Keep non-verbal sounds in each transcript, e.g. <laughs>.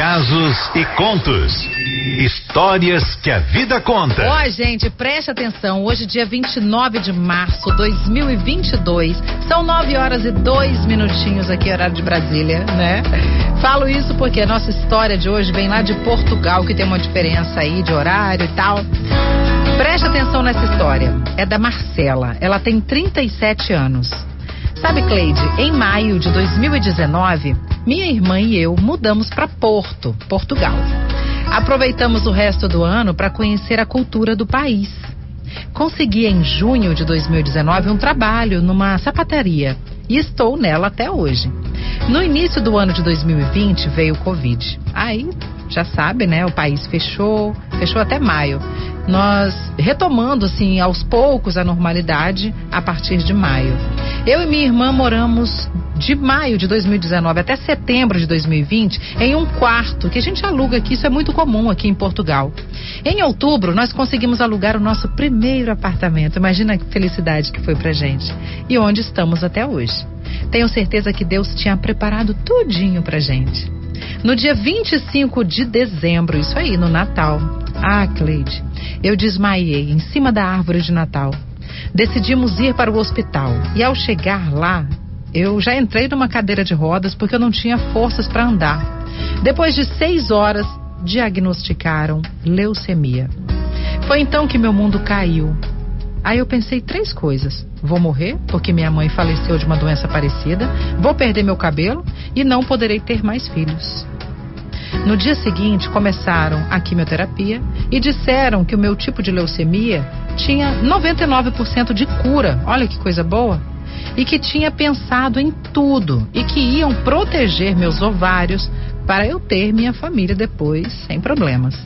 casos e contos. Histórias que a vida conta. Ó, gente, preste atenção. Hoje, dia 29 de março de 2022, são 9 horas e 2 minutinhos aqui, horário de Brasília, né? Falo isso porque a nossa história de hoje vem lá de Portugal, que tem uma diferença aí de horário e tal. Preste atenção nessa história. É da Marcela. Ela tem 37 anos. Sabe, Cleide, em maio de 2019, minha irmã e eu mudamos para Porto, Portugal. Aproveitamos o resto do ano para conhecer a cultura do país. Consegui em junho de 2019 um trabalho numa sapataria e estou nela até hoje. No início do ano de 2020 veio o Covid. Aí, já sabe, né? O país fechou, fechou até maio. Nós retomando, assim, aos poucos a normalidade a partir de maio. Eu e minha irmã moramos de maio de 2019 até setembro de 2020 em um quarto que a gente aluga aqui, isso é muito comum aqui em Portugal. Em outubro, nós conseguimos alugar o nosso primeiro apartamento. Imagina que felicidade que foi pra gente. E onde estamos até hoje. Tenho certeza que Deus tinha preparado tudinho pra gente. No dia 25 de dezembro, isso aí, no Natal. Ah, Cleide, eu desmaiei em cima da árvore de Natal. Decidimos ir para o hospital e ao chegar lá, eu já entrei numa cadeira de rodas porque eu não tinha forças para andar. Depois de seis horas, diagnosticaram leucemia. Foi então que meu mundo caiu. Aí eu pensei três coisas: vou morrer porque minha mãe faleceu de uma doença parecida, vou perder meu cabelo e não poderei ter mais filhos. No dia seguinte começaram a quimioterapia e disseram que o meu tipo de leucemia tinha 99% de cura. Olha que coisa boa! E que tinha pensado em tudo e que iam proteger meus ovários para eu ter minha família depois sem problemas.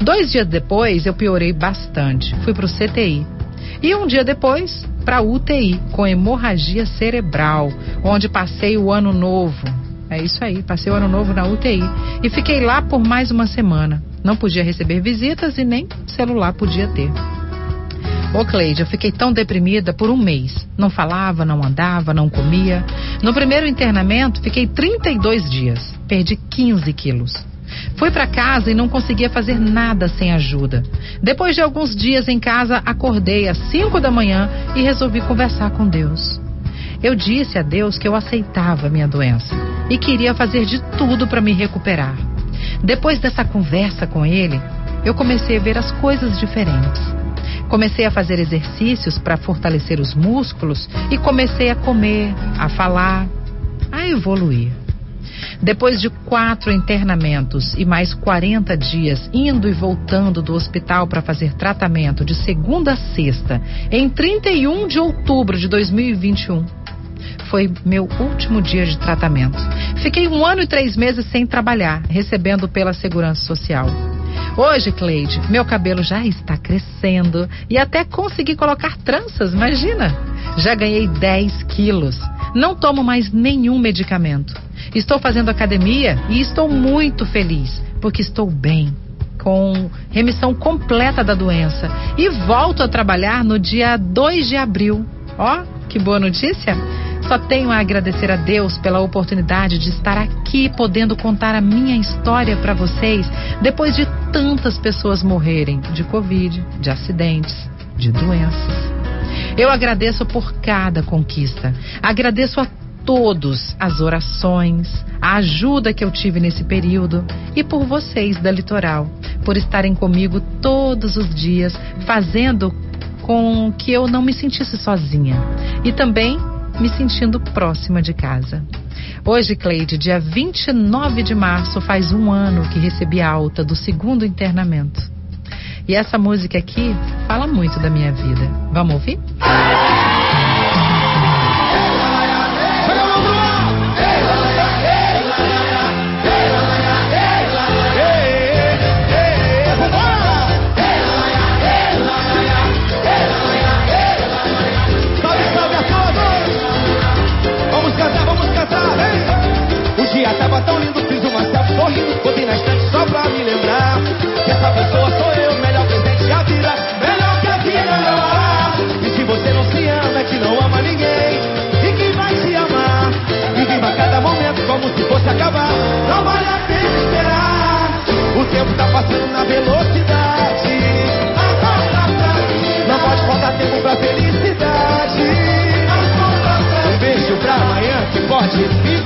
Dois dias depois eu piorei bastante. Fui para o CTI. E um dia depois, para UTI, com hemorragia cerebral, onde passei o ano novo. É isso aí, passei o ano novo na UTI. E fiquei lá por mais uma semana. Não podia receber visitas e nem celular podia ter. Ô Cleide, eu fiquei tão deprimida por um mês. Não falava, não andava, não comia. No primeiro internamento, fiquei 32 dias. Perdi 15 quilos. Fui para casa e não conseguia fazer nada sem ajuda. Depois de alguns dias em casa, acordei às 5 da manhã e resolvi conversar com Deus. Eu disse a Deus que eu aceitava minha doença e queria fazer de tudo para me recuperar. Depois dessa conversa com ele, eu comecei a ver as coisas diferentes. Comecei a fazer exercícios para fortalecer os músculos e comecei a comer, a falar, a evoluir. Depois de quatro internamentos e mais 40 dias indo e voltando do hospital para fazer tratamento de segunda a sexta, em 31 de outubro de 2021, foi meu último dia de tratamento. Fiquei um ano e três meses sem trabalhar, recebendo pela Segurança Social. Hoje, Cleide, meu cabelo já está crescendo e até consegui colocar tranças, imagina! Já ganhei 10 quilos. Não tomo mais nenhum medicamento. Estou fazendo academia e estou muito feliz, porque estou bem, com remissão completa da doença. E volto a trabalhar no dia 2 de abril. Ó, que boa notícia! Só tenho a agradecer a Deus pela oportunidade de estar aqui podendo contar a minha história para vocês depois de tantas pessoas morrerem de Covid, de acidentes, de doenças. Eu agradeço por cada conquista. Agradeço a todos as orações, a ajuda que eu tive nesse período e por vocês da Litoral, por estarem comigo todos os dias, fazendo com que eu não me sentisse sozinha. E também me sentindo próxima de casa. Hoje, Cleide, dia 29 de março, faz um ano que recebi a alta do segundo internamento. E essa música aqui fala muito da minha vida. Vamos ouvir? forte.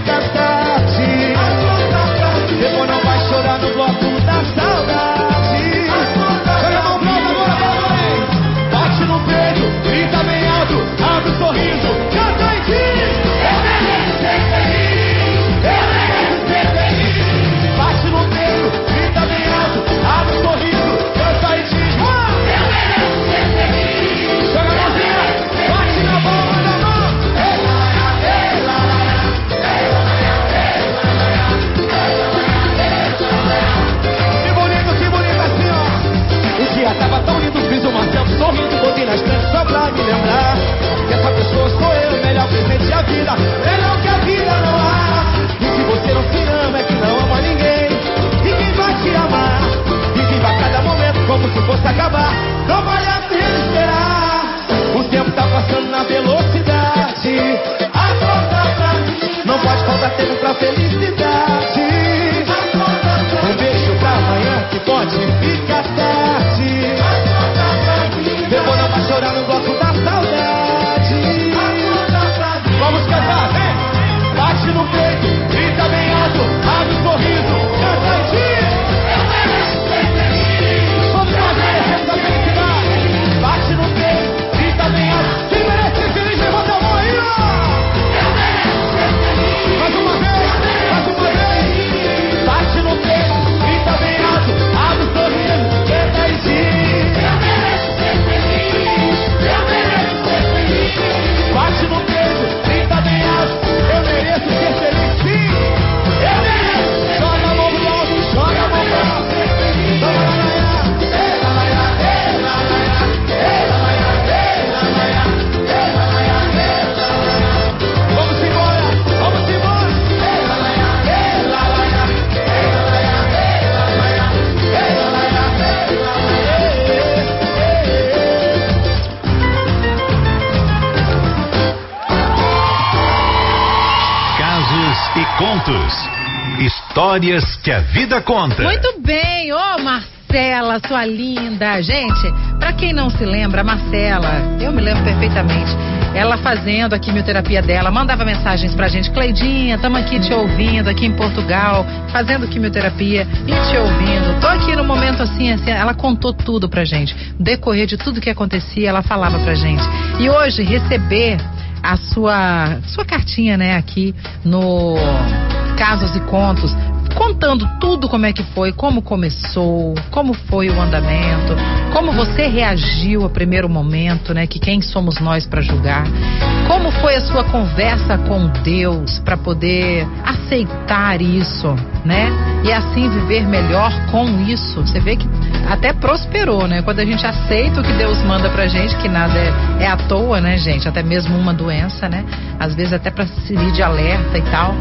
passando na velocidade. Acorda pra mim. Não pode faltar tempo pra feliz. Histórias que a vida conta. Muito bem, ô Marcela, sua linda. Gente, para quem não se lembra, Marcela, eu me lembro perfeitamente. Ela fazendo a quimioterapia dela, mandava mensagens pra gente, Cleidinha, estamos aqui te ouvindo, aqui em Portugal, fazendo quimioterapia e te ouvindo. Tô aqui no momento assim, assim, ela contou tudo pra gente. Decorrer de tudo que acontecia, ela falava pra gente. E hoje, receber a sua, sua cartinha, né, aqui no Casos e Contos, contando tudo como é que foi, como começou, como foi o andamento, como você reagiu ao primeiro momento, né? Que quem somos nós para julgar? Como foi a sua conversa com Deus para poder aceitar isso, né? E assim viver melhor com isso. Você vê que até prosperou, né? Quando a gente aceita o que Deus manda pra gente, que nada é, é à toa, né, gente? Até mesmo uma doença, né? Às vezes até pra servir de alerta e tal.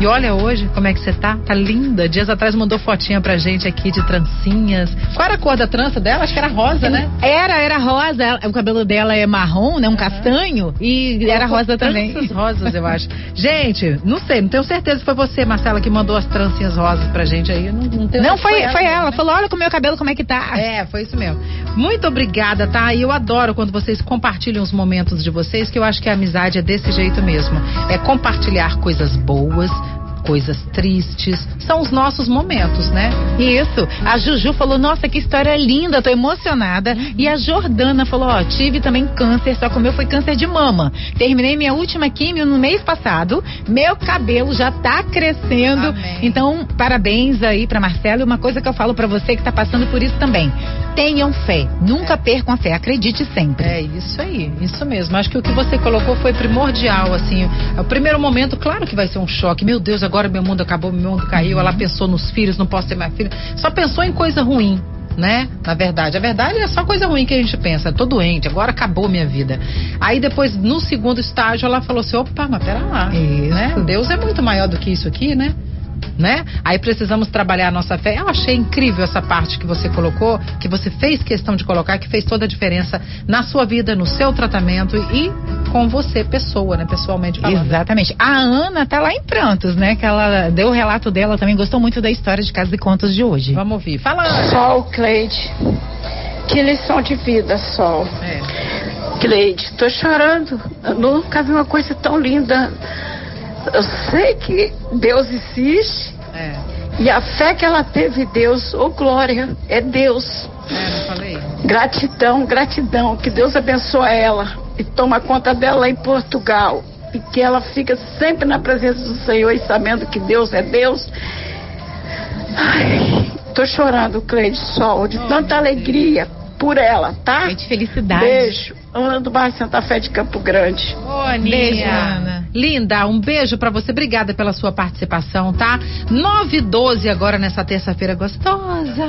E olha hoje como é que você tá. Tá linda. Dias atrás mandou fotinha pra gente aqui de trancinhas. Qual era a cor da trança dela? Acho que era rosa, né? Era, era rosa. O cabelo dela é marrom, né? Um castanho. E era rosa também. Tranças <laughs> rosas, eu acho. <laughs> Gente, não sei, não tenho certeza se foi você, Marcela, que mandou as trancinhas rosas pra gente aí. Não, não Não, foi, ela, foi ela. né? Falou, olha com o meu cabelo como é que tá. É, foi isso mesmo. Muito obrigada, tá? E eu adoro quando vocês compartilham os momentos de vocês, que eu acho que a amizade é desse jeito mesmo. É compartilhar coisas boas, coisas tristes. São os nossos momentos, né? Isso. A Juju falou, nossa, que história linda, tô emocionada. E a Jordana falou, ó, tive também câncer, só que o meu foi câncer de mama. Terminei minha última químio no mês passado, meu cabelo já tá crescendo. Amém. Então, parabéns aí pra Marcela. E uma coisa que eu falo pra você que tá passando por isso também. Tenham fé, nunca percam a fé, acredite sempre. É isso aí, isso mesmo. Acho que o que você colocou foi primordial, assim. O primeiro momento, claro que vai ser um choque. Meu Deus, agora meu mundo acabou, meu mundo caiu. Ela pensou nos filhos, não posso ter mais filho. Só pensou em coisa ruim. Né? Na verdade, a verdade é só coisa ruim que a gente pensa. Tô doente, agora acabou minha vida. Aí depois, no segundo estágio, ela falou assim: opa, mas pera lá. Isso. Né? Deus é muito maior do que isso aqui, né? Né? Aí precisamos trabalhar a nossa fé. Eu achei incrível essa parte que você colocou, que você fez questão de colocar, que fez toda a diferença na sua vida, no seu tratamento e com você, pessoa, né? Pessoalmente falando. Exatamente. A Ana tá lá em prantos, né? Que ela deu o relato dela, também gostou muito da história de Casa e Contos de hoje. Vamos ouvir. Fala, Ana. Sol, Cleide. Que lição de vida, Sol. É. Cleide, tô chorando. Eu nunca vi uma coisa tão linda. Eu sei que Deus existe É, e a fé que ela teve em Deus, ô glória, é Deus. é, não falei? Gratidão, gratidão. Que Deus abençoe ela e toma conta dela lá em Portugal. E que ela fica sempre na presença do Senhor e sabendo que Deus é Deus. Ai, tô chorando, Cleide Sol, de tanta alegria por ela, tá? De felicidade. Beijo. Ana do Bairro Santa Fé de Campo Grande. Aninha. Beijo, Ana. Linda, um beijo pra você. Obrigada pela sua participação, tá? 9 e 12 agora nessa terça-feira gostosa.